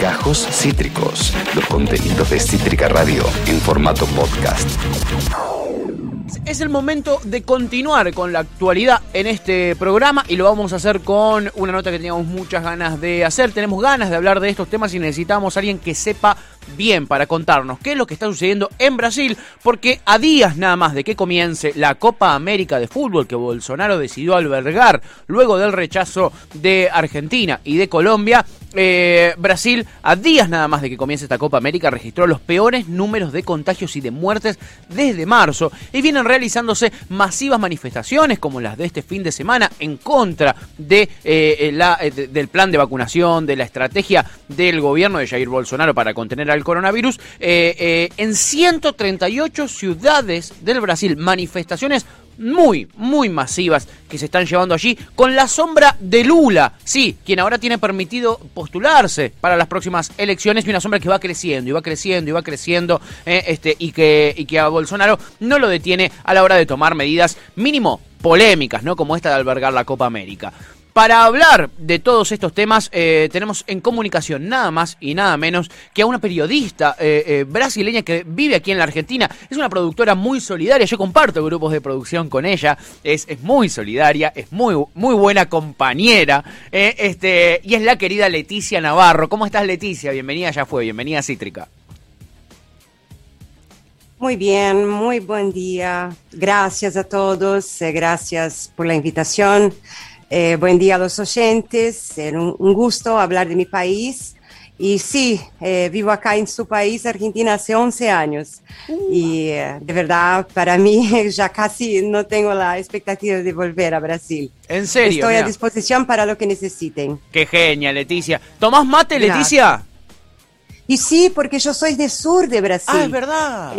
Gajos Cítricos, los contenidos de Cítrica Radio en formato podcast. Es el momento de continuar con la actualidad en este programa y lo vamos a hacer con una nota que teníamos muchas ganas de hacer. Tenemos ganas de hablar de estos temas y necesitamos a alguien que sepa bien para contarnos qué es lo que está sucediendo en Brasil, porque a días nada más de que comience la Copa América de Fútbol que Bolsonaro decidió albergar luego del rechazo de Argentina y de Colombia, eh, Brasil, a días nada más de que comience esta Copa América, registró los peores números de contagios y de muertes desde marzo y vienen realizándose masivas manifestaciones como las de este fin de semana en contra de, eh, la, eh, del plan de vacunación, de la estrategia del gobierno de Jair Bolsonaro para contener al coronavirus. en 138 ciudades del Brasil, manifestaciones muy, muy masivas que se están llevando allí con la sombra de Lula, sí, quien ahora tiene permitido postularse para las próximas elecciones y una sombra que va creciendo y va creciendo y va creciendo eh, este, y, que, y que a Bolsonaro no lo detiene a la hora de tomar medidas mínimo polémicas, ¿no? Como esta de albergar la Copa América. Para hablar de todos estos temas, eh, tenemos en comunicación nada más y nada menos que a una periodista eh, eh, brasileña que vive aquí en la Argentina. Es una productora muy solidaria. Yo comparto grupos de producción con ella. Es, es muy solidaria, es muy, muy buena compañera. este, y es la querida Leticia Navarro. ¿Cómo estás, Leticia? Bienvenida, ya fue. Bienvenida a Cítrica. Muy bien, muy buen día. Gracias a todos. gracias por la invitación. Eh, buen día a los oyentes, es un, gusto hablar de mi país. Y sí, eh, vivo acá en su país, Argentina, hace 11 años. Uh. Y eh, de verdad, para mí ya casi no tengo la expectativa de volver a Brasil. ¿En serio? Estoy a disposición para lo que necesiten. Qué genia, Leticia. ¿Tomás mate, Leticia? Y sí, porque yo soy de sur de Brasil. Ah, es verdad.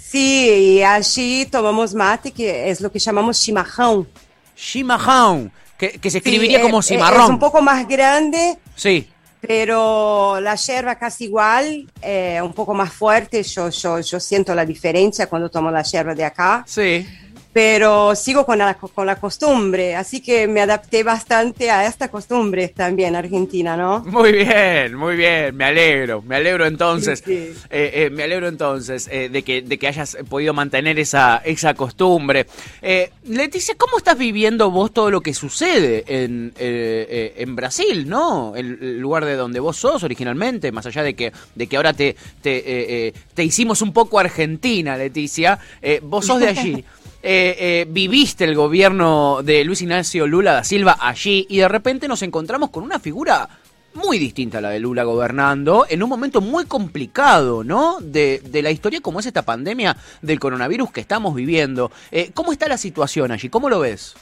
sí, y allí tomamos mate, que es lo que llamamos chimarrón. Chimarrón que, se escribiría como cimarrón. Es un poco más grande. Sí. Pero la yerba casi igual, eh, un poco más fuerte. Yo, yo, yo siento la diferencia cuando tomo la yerba de acá. Sí pero sigo con la, con la costumbre, así que me adapté bastante a esta costumbre también argentina, ¿no? Muy bien, muy bien, me alegro, me alegro entonces, eh, eh, me alegro entonces eh, de, que, de que hayas podido mantener esa, esa costumbre. Leticia, ¿cómo estás viviendo vos todo lo que sucede en, en Brasil, ¿no? El, lugar de donde vos sos originalmente, más allá de que, de que ahora te, te, te hicimos un poco argentina, Leticia, vos sos de allí. Eh, eh, viviste el gobierno de Luis Ignacio Lula da Silva allí y de repente nos encontramos con una figura muy distinta a la de Lula gobernando en un momento muy complicado, ¿no? De, la historia como es esta pandemia del coronavirus que estamos viviendo. Eh, ¿Cómo está la situación allí? ¿Cómo lo ves?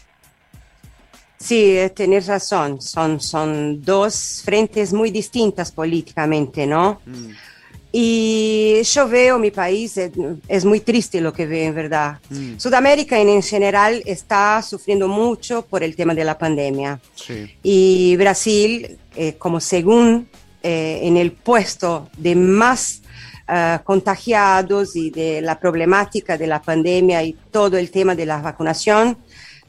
Sí, tenés razón. Son, son dos frentes muy distintas políticamente, ¿no? Mm. Y yo veo mi país, es, muy triste lo que veo en verdad. Mm. Sudamérica en, general está sufriendo mucho por el tema de la pandemia. Y Brasil, eh, como según eh, en el puesto de más eh, contagiados y de la problemática de la pandemia y todo el tema de la vacunación,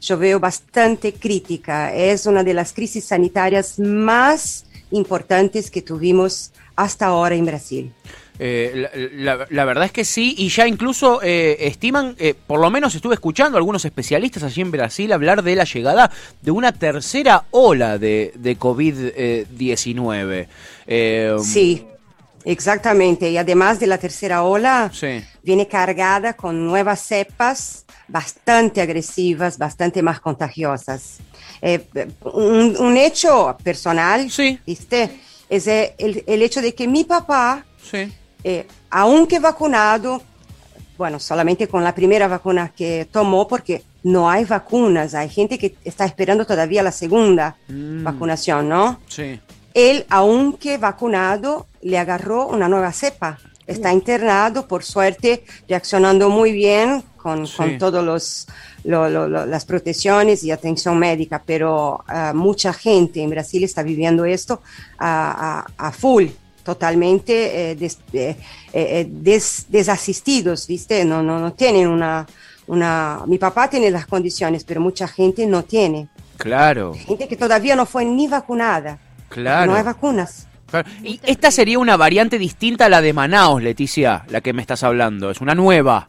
yo veo bastante crítica. Es una de las crisis sanitarias más importantes que tuvimos hasta ahora en Brasil. Eh, la, verdad es que sí, y ya incluso eh, estiman, eh, por lo menos estuve escuchando a algunos especialistas allí en Brasil hablar de la llegada de una tercera ola de, de COVID-19. sí, exactamente, y además de la tercera ola, viene cargada con nuevas cepas bastante agresivas, bastante más contagiosas. Un, hecho personal, ¿viste? Es el, el, hecho de que mi papá eh, aunque vacunado, bueno, solamente con la primera vacuna que tomó, porque no hay vacunas, hay gente que está esperando todavía la segunda mm. vacunación, ¿no? Sí. Él, aunque vacunado, le agarró una nueva cepa. Está internado, por suerte, reaccionando muy bien con, con todas los, las protecciones y atención médica, pero uh, mucha gente en Brasil está viviendo esto a, a, a full totalmente eh, eh, eh, desasistidos, ¿viste? No, no, no tienen una, una... Mi papá tiene las condiciones, pero mucha gente no tiene. Claro. Gente que todavía no fue ni vacunada. Claro. No hay vacunas. Y esta sería una variante distinta a la de Manaos, Leticia, la que me estás hablando. Es una nueva.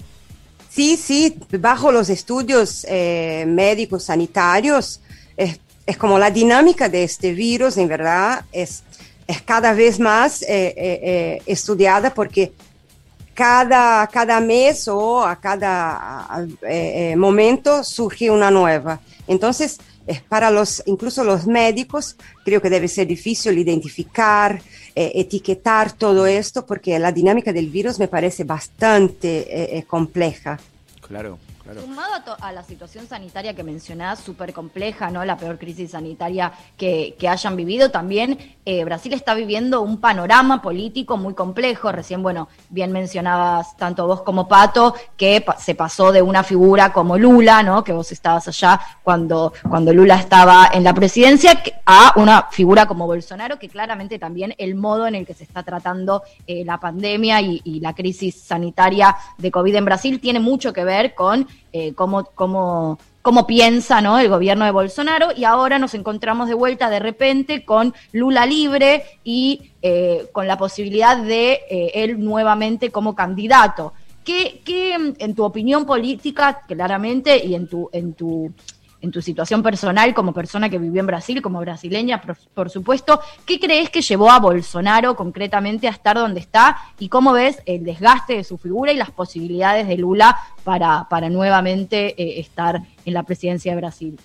Sí, sí, bajo los estudios eh, médicos sanitarios, es, como la dinámica de este virus, en verdad, es, es cada vez más eh, eh, estudiada porque cada, cada mes o a cada momento surge una nueva. Entonces, para los, incluso los médicos, creo que debe ser difícil identificar, etiquetar todo esto, porque la dinámica del virus me parece bastante compleja. Claro. Sumado a, la situación sanitaria que mencionás, súper compleja, ¿no? La peor crisis sanitaria que, hayan vivido, también eh, Brasil está viviendo un panorama político muy complejo. Recién, bueno, bien mencionabas tanto vos como Pato, que se pasó de una figura como Lula, ¿no? Que vos estabas allá cuando, cuando Lula estaba en la presidencia, a una figura como Bolsonaro, que claramente también el modo en el que se está tratando eh, la pandemia y, y la crisis sanitaria de COVID en Brasil tiene mucho que ver con eh, cómo, cómo, piensa ¿no? el gobierno de Bolsonaro y ahora nos encontramos de vuelta de repente con Lula libre y eh, con la posibilidad de eh, él nuevamente como candidato. ¿Qué, ¿Qué, en tu opinión política, claramente, y en tu, en tu en tu situación personal como persona que vivió en Brasil, como brasileña, por, supuesto, ¿qué crees que llevó a Bolsonaro concretamente a estar donde está y cómo ves el desgaste de su figura y las posibilidades de Lula para, para nuevamente eh, estar en la presidencia de Brasil?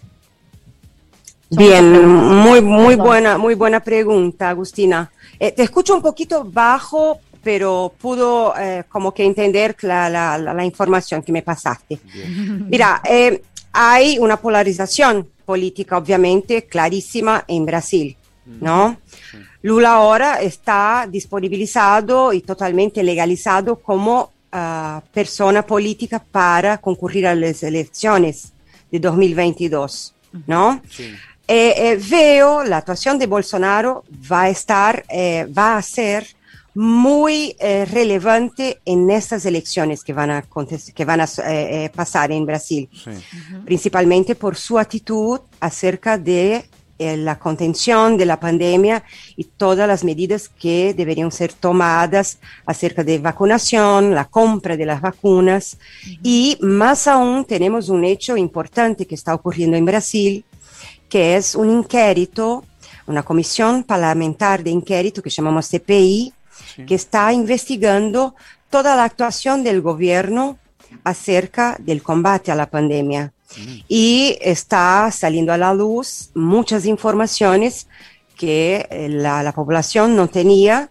Bien, muy, muy buena, muy buena pregunta, Agustina. Eh, te escucho un poquito bajo, pero pudo eh, como que entender la, la, la, información que me pasaste. Mira, eh, hay una polarización política, obviamente, clarísima en Brasil, ¿no? Lula ahora está disponibilizado y totalmente legalizado como uh, persona política para concurrir a las elecciones de 2022, ¿no? Sí. Eh, eh, veo la actuación de Bolsonaro va a estar, eh, va a ser muy eh, relevante en estas elecciones que van a, que van a eh, eh, pasar en Brasil, principalmente por su actitud acerca de la contención de la pandemia y todas las medidas que deberían ser tomadas acerca de vacunación, la compra de las vacunas. Y más aún tenemos un hecho importante que está ocurriendo en Brasil, que es un inquérito, una comisión parlamentar de inquérito que llamamos CPI, que está investigando toda la actuación del gobierno acerca del combate a la pandemia. Mm. Y está saliendo a la luz muchas informaciones que eh, la, población no tenía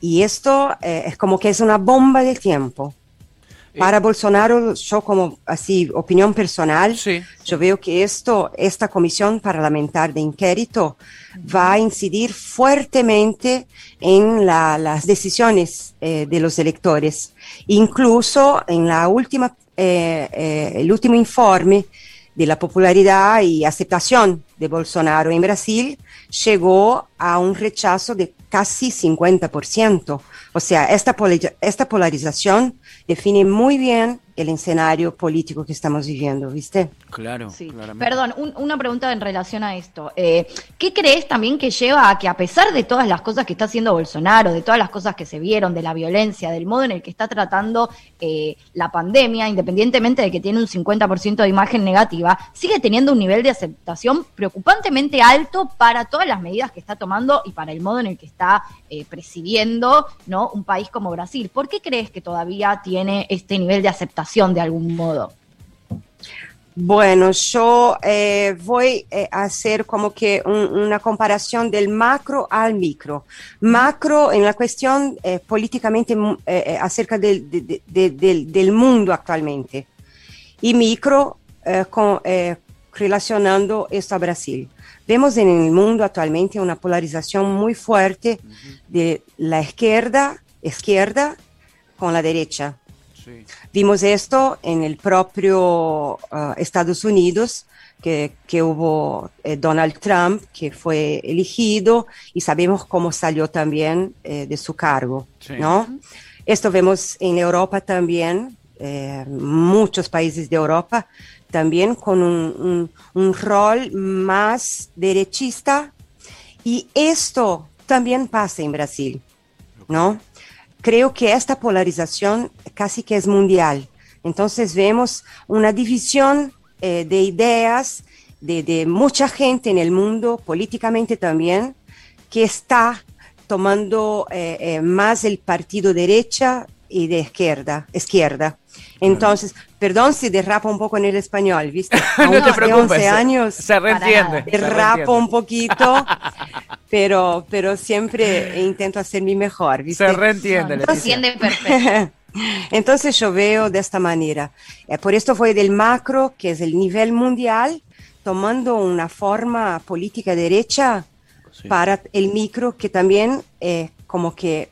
y esto eh, es como que es una bomba de tiempo. Eh, Para Bolsonaro, yo como así opinión personal, yo veo que esto, esta comisión parlamentar de inquérito va a incidir fuertemente en las decisiones eh, de los electores. Incluso en la última, eh, el último informe de la popularidad y aceptación de Bolsonaro en Brasil llegó a un rechazo de casi 50%. O sea, esta, esta polarización define muy bien el escenario político que estamos viviendo, ¿viste? Claro, sí. Perdón, una pregunta en relación a esto. Eh, ¿Qué crees también que lleva a que a pesar de todas las cosas que está haciendo Bolsonaro, de todas las cosas que se vieron, de la violencia, del modo en el que está tratando eh, la pandemia, independientemente de que tiene un 50% de imagen negativa, sigue teniendo un nivel de aceptación preocupantemente alto para todas las medidas que está tomando y para el modo en el que está eh, presidiendo ¿no? un país como Brasil? ¿Por qué crees que todavía tiene este nivel de aceptación? De algún modo? Bueno, yo eh, voy eh, a hacer como que una comparación del macro al micro. Macro en la cuestión eh, políticamente acerca del, del, mundo actualmente y micro con, relacionando esto a Brasil. Vemos en el mundo actualmente una polarización muy fuerte de la izquierda, izquierda con la derecha. Vimos esto en el propio uh, Estados Unidos, que, que hubo eh, Donald Trump, que fue elegido, y sabemos cómo salió también eh, de su cargo, ¿no? Esto vemos en Europa también, eh, muchos países de Europa, también con un, un, un rol más derechista, y esto también pasa en Brasil, ¿no? Creo que esta polarización casi que es mundial. Entonces vemos una división eh, de ideas de, mucha gente en el mundo, políticamente también, que está tomando eh, eh, más el partido derecha y de izquierda, izquierda. Entonces, perdón si derrapa un poco en el español, ¿viste? A no te preocupes. 11 años Se reentiende. se derrapo un poquito, pero, pero siempre intento hacer mi mejor, ¿viste? Se reentiende, Leticia. entiende perfecto. Entonces yo veo de esta manera. Eh, por esto fue del macro, que es el nivel mundial, tomando una forma política derecha Sí. para el micro, que también eh, como que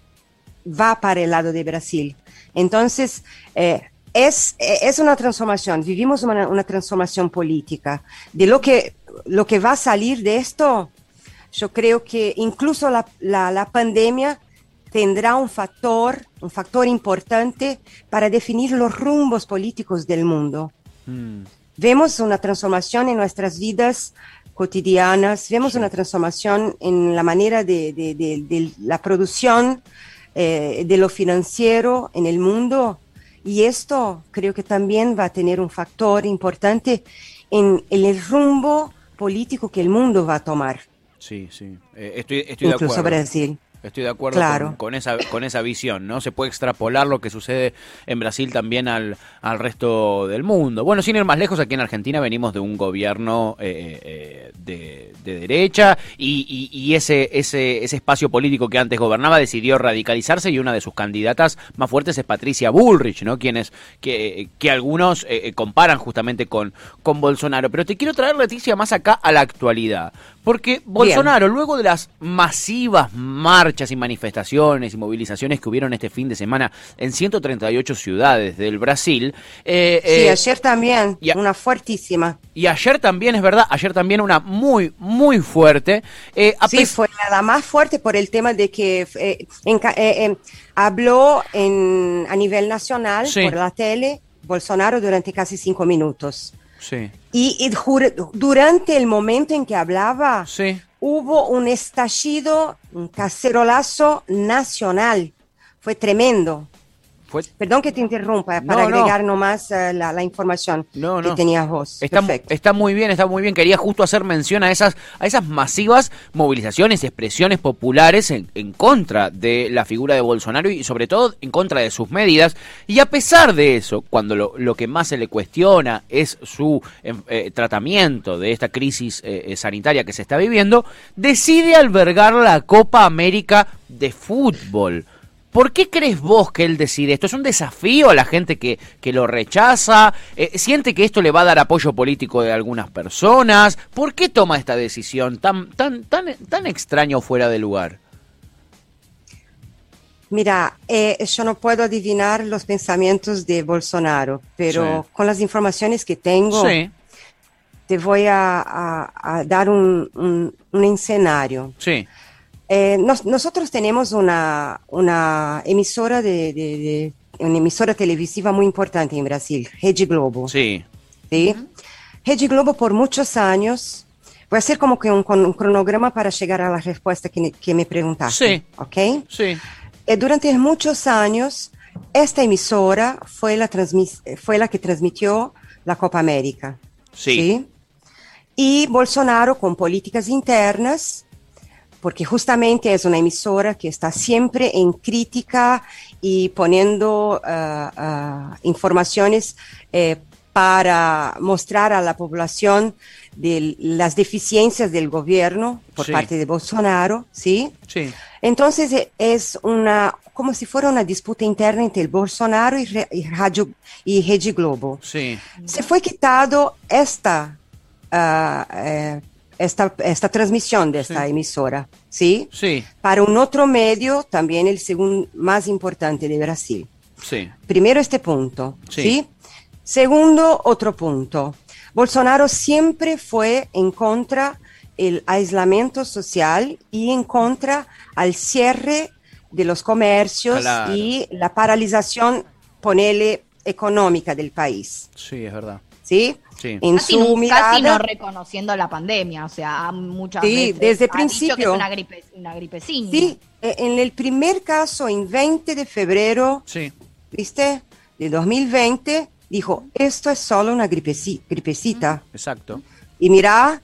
va para el lado de Brasil. Entonces, eh, es, es una transformación, vivimos una, una transformación política. De lo que, lo que va a salir de esto, yo creo que incluso la, la, la pandemia tendrá un factor, un factor importante para definir los rumbos políticos del mundo. Mm, Vemos una transformación en nuestras vidas cotidianas, vemos una transformación en la manera de, de- de- de la producción, eh, de lo financiero en el mundo. Y esto creo que también va a tener un factor importante en, en el rumbo político que el mundo va a tomar, sí, sí. Eh, estoy, estoy de incluso acuerdo. Brasil. Estoy de acuerdo Claro. con, con esa, con esa visión, ¿no? Se puede extrapolar lo que sucede en Brasil también al, al resto del mundo. Bueno, sin ir más lejos, aquí en Argentina venimos de un gobierno eh, eh, de, de derecha y, y- y ese, ese, ese espacio político que antes gobernaba decidió radicalizarse y una de sus candidatas más fuertes es Patricia Bullrich, ¿no? Quienes, que, que algunos eh, eh, comparan justamente con, con Bolsonaro. Pero te quiero traer, Leticia, más acá a la actualidad. Porque Bolsonaro, luego de las masivas marchas y manifestaciones y movilizaciones que hubieron este fin de semana en 138 ciudades del Brasil, eh, Sí, eh, ayer también, y a- una fuertísima. y ayer también, es verdad, ayer también una muy, muy fuerte. eh, Sí, fue la más fuerte por el tema de que eh, en habló en, a nivel nacional Sí. por la tele Bolsonaro durante casi cinco minutos. Sí, Y, durante el momento en que hablaba, sí. hubo un estallido, un cacerolazo nacional. Fue tremendo. Fue, Perdón que te interrumpa para No, no. agregar nomás eh, la, la información No, que tenías vos. Está, Perfecto. está muy bien, está muy bien. Quería justo hacer mención a esas, a esas masivas movilizaciones y expresiones populares en, en contra de la figura de Bolsonaro y sobre todo en contra de sus medidas. Y a pesar de eso, cuando lo, lo que más se le cuestiona es su em, eh, tratamiento de esta crisis eh, eh, sanitaria que se está viviendo, decide albergar la Copa América de fútbol. ¿Por qué crees vos que él decide esto? ¿Es un desafío a la gente que, que lo rechaza? Eh, ¿Siente que esto le va a dar apoyo político de algunas personas? ¿Por qué toma esta decisión tan, tan, tan, tan extraño fuera de lugar? Mira, eh, yo no puedo adivinar los pensamientos de Bolsonaro, pero Sí. con las informaciones que tengo, Sí, te voy a, a- a dar un, un- un escenario. sí, Eh, nos- nosotros tenemos una, una emisora de, de- de- una emisora televisiva muy importante en Brasil, Rede Globo. sí, ¿sí? Rede Globo por muchos años. Voy a hacer como que un, cronograma para llegar a la respuesta que, me- que me preguntaste. Sí. ¿Ok? sí, Eh, durante muchos años, esta emisora fue la, transmis- fue la que transmitió la Copa América. Sí. Y Bolsonaro, con políticas internas, porque justamente es una emisora que está siempre en crítica y poniendo ah, ah, informaciones eh, para mostrar a la población de las deficiencias del gobierno por Sí. parte de Bolsonaro, ¿sí? sí, Entonces eh, es una, como si fuera una disputa interna entre el Bolsonaro y, y Radio y Rede Globo. sí, Se fue quitado esta, ah, eh, esta, esta transmisión de esta Sí. emisora, ¿sí? sí, Para un otro medio, también el segundo más importante de Brasil. sí, Primero este punto, Sí. ¿sí? Segundo, otro punto. Bolsonaro siempre fue en contra el aislamiento social y en contra al cierre de los comercios Claro. y la paralización, ponele, económica del país. sí, es verdad. ¿Sí? Sí. En Casi, su no, mirada. casi no reconociendo la pandemia, o sea, muchas Sí, veces desde ha dicho que principio. es una gripe, una gripecina. Sí, eh, en el primer caso, en 20 de febrero, Sí. ¿viste? De 2020, dijo, esto es solo una gripeci- gripecita. Exacto. Y mira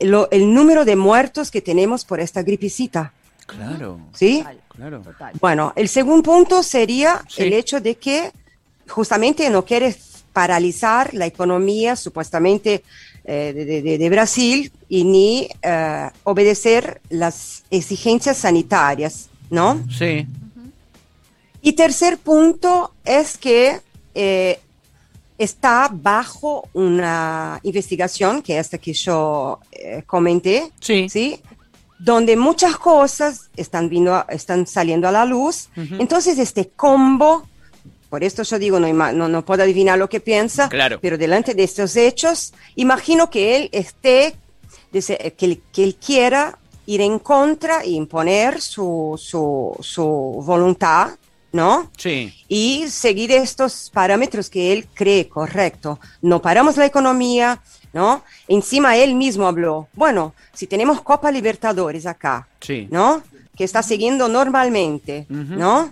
lo- el número de muertos que tenemos por esta gripecita, Claro. ¿sí? Total, Claro. total. Bueno, el segundo punto sería Sí. el hecho de que justamente no quiere paralizar la economía supuestamente eh, de, de- de- de Brasil y ni eh, obedecer las exigencias sanitarias, ¿no? Sí. Y tercer punto es que eh, está bajo una investigación, que es esta que yo comenté, Sí. ¿sí? Donde muchas cosas están, están saliendo a la luz. Entonces, este combo, por esto yo digo, no, no, no puedo adivinar lo que piensa, Claro. pero delante de estos hechos, imagino que él esté, dice, que, que él quiera ir en contra e imponer su, su, su voluntad, ¿no? Sí. y seguir estos parámetros que él cree correcto. No paramos la economía, ¿no? Encima él mismo habló, bueno, si tenemos Copa Libertadores acá, Sí. ¿no? Que está siguiendo normalmente, Ujú. ¿no?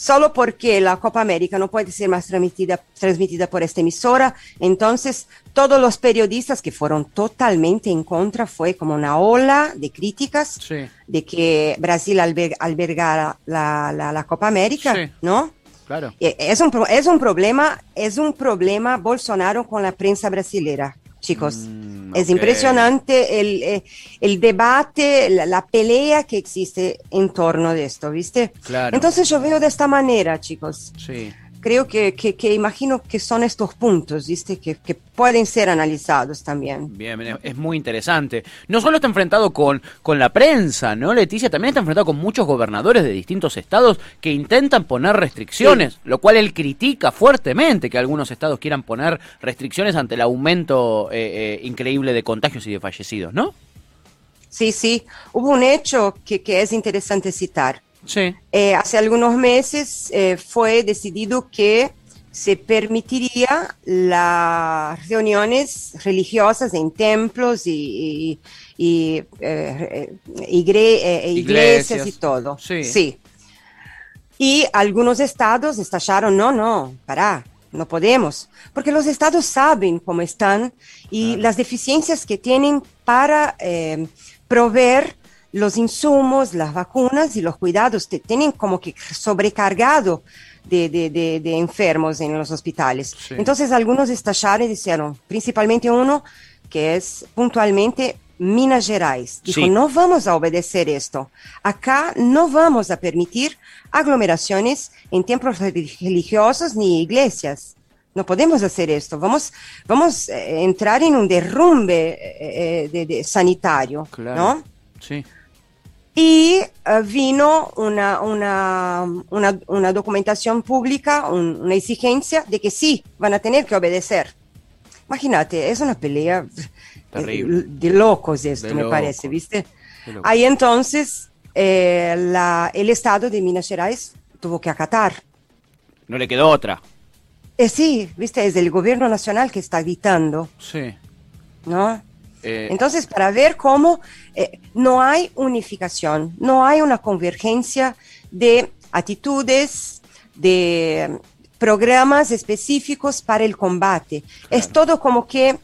Solo porque la Copa América no puede ser más transmitida, transmitida por esta emisora, entonces todos los periodistas que fueron totalmente en contra fue como una ola de críticas Sí. de que Brasil alber- albergara la, la- la Copa América, Sí. ¿no? Claro. Eh, Es un, es un problema, es un problema Bolsonaro con la prensa brasilera, chicos. Mm, es impresionante el, eh, el debate, la, la pelea que existe en torno de esto, ¿viste? Claro. Entonces yo veo de esta manera, chicos. Sí. Creo que, que, que imagino que son estos puntos, ¿viste? Que, que pueden ser analizados también. Bien, bien, es muy interesante. No solo está enfrentado con, con la prensa, ¿no, Leticia? También está enfrentado con muchos gobernadores de distintos estados que intentan poner restricciones, lo cual él critica fuertemente que algunos estados quieran poner restricciones ante el aumento eh, eh, increíble de contagios y de fallecidos, ¿no? Sí, sí. Hubo un hecho que, que es interesante citar. Sí. Eh, hace algunos meses eh, fue decidido que se permitiría las reuniones religiosas en templos y, y- y, eh, igre- eh, iglesias, Iglesias. y todo. Sí. Y algunos estados estallaron, no, no, para, no podemos, porque los estados saben cómo están y las deficiencias que tienen para proveer los insumos, las vacunas y los cuidados, te- tienen como que sobrecargado de, de- de- de enfermos en los hospitales. Sí. Entonces algunos estallaron y dijeron, principalmente uno que es puntualmente Minas Gerais. Dijo, Sí. no vamos a obedecer esto. Acá no vamos a permitir aglomeraciones en templos relig- religiosos ni iglesias. No podemos hacer esto. Vamos, vamos a entrar en un derrumbe eh, eh, de- de- sanitario, Claro. ¿no? Sí. Y eh, vino una, una, una, una documentación pública, un- una exigencia de que sí, van a tener que obedecer. Imagínate, es una pelea Terrible. de locos esto, De me parece, ¿viste? Ahí entonces eh, la- el Estado de Minas Gerais tuvo que acatar. No le quedó otra. Eh, sí, ¿viste? Es el gobierno nacional que está gritando, Sí. ¿no? Eh, Entonces, para ver cómo eh, no hay unificación, no hay una convergencia de actitudes, de programas específicos para el combate. Es todo como que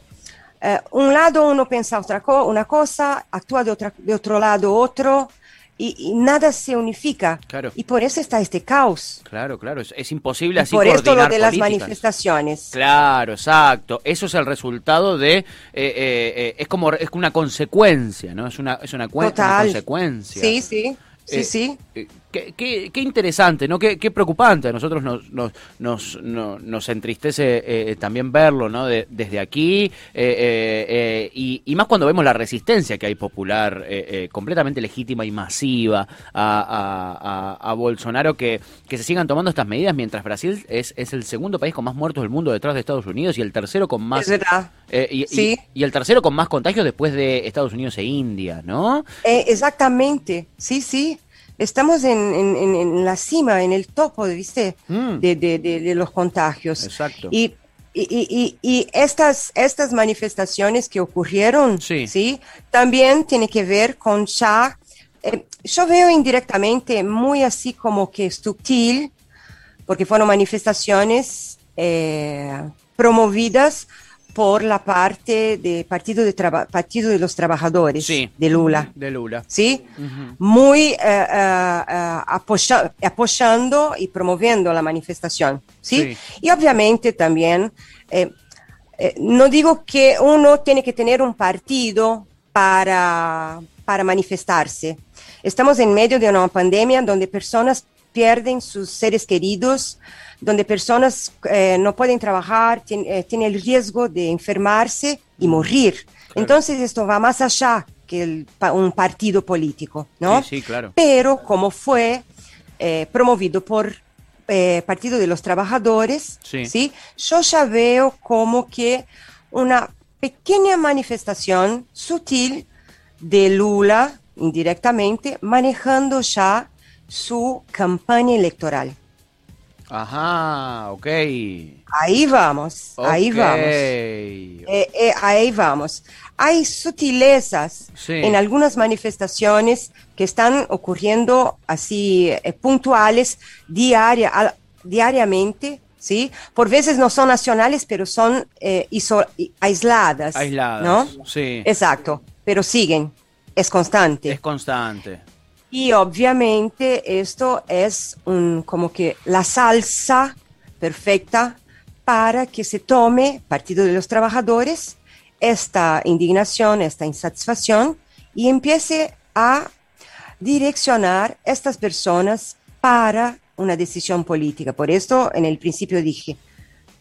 eh, un lado uno piensa otra co- una cosa, actúa de, otra, de otro lado otro, y, y nada se unifica. Claro. Y por eso está este caos. claro, claro. Es, es imposible Y así por esto lo de las manifestaciones. Claro, exacto. Eso es el resultado de, eh, eh, eh, es como es una consecuencia, ¿no? Es una es una Total. consecuencia. Sí, sí, sí, Eh, sí. Eh, Qué, qué- qué interesante, ¿no? Qué, qué preocupante. A nosotros nos, nos, nos, no- nos entristece eh, también verlo, ¿no? De- desde aquí eh, eh, eh, y, y más cuando vemos la resistencia que hay popular, eh, eh, completamente legítima y masiva a, a- a- a Bolsonaro, que, que se sigan tomando estas medidas mientras Brasil es, es el segundo país con más muertos del mundo detrás de Estados Unidos y el tercero con más... Eh, y, y- Sí. y el tercero con más contagios después de Estados Unidos e India, ¿no? Eh, exactamente, sí, sí. Estamos en, en- en- la cima, en el topo, ¿viste? Mm. De, de- de- de los contagios. Exacto. Y, y, estas, estas manifestaciones que ocurrieron, sí. ¿sí? también tiene que ver con ya, eh, yo veo indirectamente muy así como que sutil, porque fueron manifestaciones eh, promovidas por la parte del Partido de, Partido de los Trabajadores de Lula. De Lula. ¿Sí? Muy eh, eh, apoyando y promoviendo la manifestación. ¿sí? Y obviamente también, no digo que uno tiene que tener un partido para, para manifestarse. Estamos en medio de una pandemia donde personas pierden sus seres queridos, donde personas eh, no pueden trabajar, eh, tienen el riesgo de enfermarse y morir. Entonces esto va más allá que un partido político, ¿no? Sí, claro. Pero como fue eh, promovido por Partido de los Trabajadores, sí. Yo ya veo como que una pequeña manifestación sutil de Lula indirectamente manejando ya su campaña electoral. Ajá, ok. Ahí vamos, ahí vamos. Eh, eh, ahí vamos. Hay sutilezas en algunas manifestaciones que están ocurriendo así eh, puntuales diaria, diariamente, ¿sí? Por veces no son nacionales, pero son aisladas. Aisladas, ¿no? Sí. Exacto, pero siguen, es constante. Es constante. Y obviamente esto es un, como que la salsa perfecta para que se tome Partido de los Trabajadores esta indignación, esta insatisfacción y empiece a direccionar estas personas para una decisión política. Por esto en el principio dije,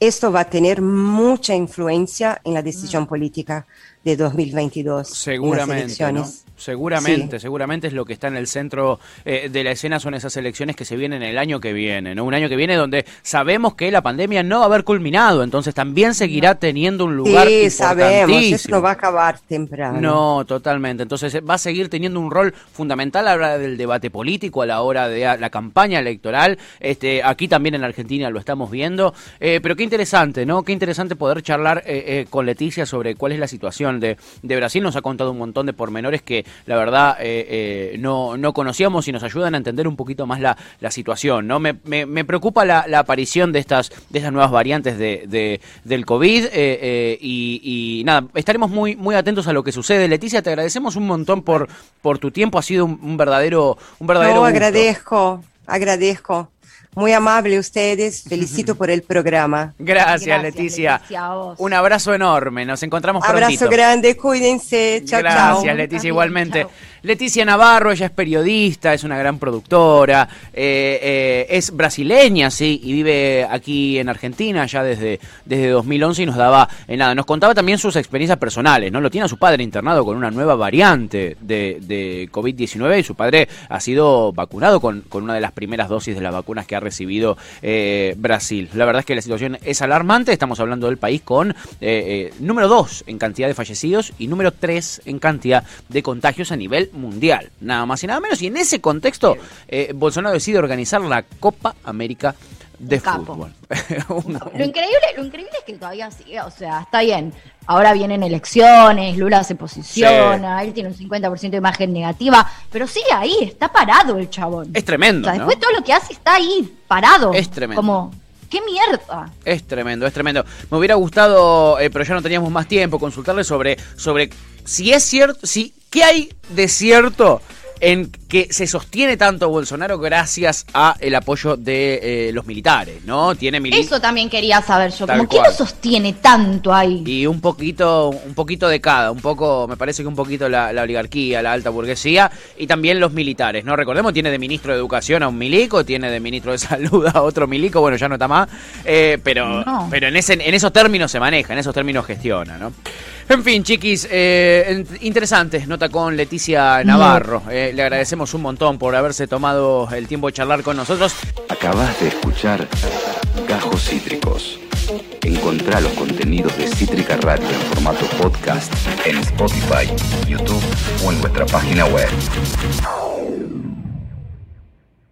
esto va a tener mucha influencia en la decisión mm. política de 2022. Seguramente. ¿no? Seguramente, seguramente es lo que está en el centro eh, de la escena, son esas elecciones que se vienen el año que viene, ¿no? Un año que viene donde sabemos que la pandemia no va a haber culminado, entonces también seguirá teniendo un lugar sí, sabemos, eso no va a acabar temprano. No, totalmente. Entonces va a seguir teniendo un rol fundamental a la hora del debate político, a la hora de la campaña electoral. Este, aquí también en Argentina lo estamos viendo. Eh, pero qué interesante, ¿no? Qué interesante poder charlar eh, con Leticia sobre cuál es la situación de, de Brasil. Nos ha contado un montón de pormenores que la verdad eh, eh, no, no conocíamos y nos ayudan a entender un poquito más la, la situación. ¿no? Me, me, preocupa la, aparición de estas, de estas nuevas variantes de, del COVID eh, y, nada, estaremos muy, muy atentos a lo que sucede. Leticia, te agradecemos un montón por, por tu tiempo, ha sido un, verdadero, un verdadero no, agradezco, agradezco. Muy amable ustedes, felicito por el programa. Gracias, Leticia. Un abrazo enorme, nos encontramos pronto. Abrazo grande, cuídense, chao, Gracias, Leticia, igualmente. Leticia Navarro, ella es periodista, es una gran productora, eh, eh, es brasileña, sí, y vive aquí en Argentina ya desde, desde 2011 y nos daba, eh, nada, nos contaba también sus experiencias personales, ¿no? Lo tiene a su padre internado con una nueva variante de, de COVID-19 y su padre ha sido vacunado con, con, una de las primeras dosis de las vacunas que ha recibido Brasil. La verdad es que la situación es alarmante, estamos hablando del país con número 2 en cantidad de fallecidos y número 3 en cantidad de contagios a nivel mundial, nada más y nada menos. Y en ese contexto, eh, Bolsonaro decide organizar la Copa América de fútbol. lo, increíble, lo increíble es que todavía sigue, o sea, está bien. Ahora vienen elecciones, Lula se posiciona, él tiene un 50% de imagen negativa, pero sigue ahí, está parado el chabón. Es tremendo. después todo lo que hace está ahí, parado. Es tremendo. Como, ¡Qué mierda! Es tremendo, es tremendo. Me hubiera gustado, eh, pero ya no teníamos más tiempo, consultarle sobre, sobre si es cierto, si ¿Qué hay de cierto en que se sostiene tanto Bolsonaro gracias a el apoyo de eh, los militares, ¿no? Tiene Eso también quería saber yo, como que lo sostiene tanto ahí. Y un poquito, un poquito de cada, un poco, me parece que un poquito la, oligarquía, la alta burguesía y también los militares, ¿no? Recordemos, tiene de ministro de educación a un milico, tiene de ministro de salud a otro milico, bueno, ya no está más, eh, pero, pero en, ese, en esos términos se maneja, en esos términos gestiona, ¿no? En fin, chiquis, eh, interesante nota con Leticia Navarro. Eh, le agradecemos un montón por haberse tomado el tiempo de charlar con nosotros. Acabas de escuchar Gajos Cítricos. Encontrá los contenidos de Cítrica Radio en formato podcast en Spotify, YouTube o en nuestra página web.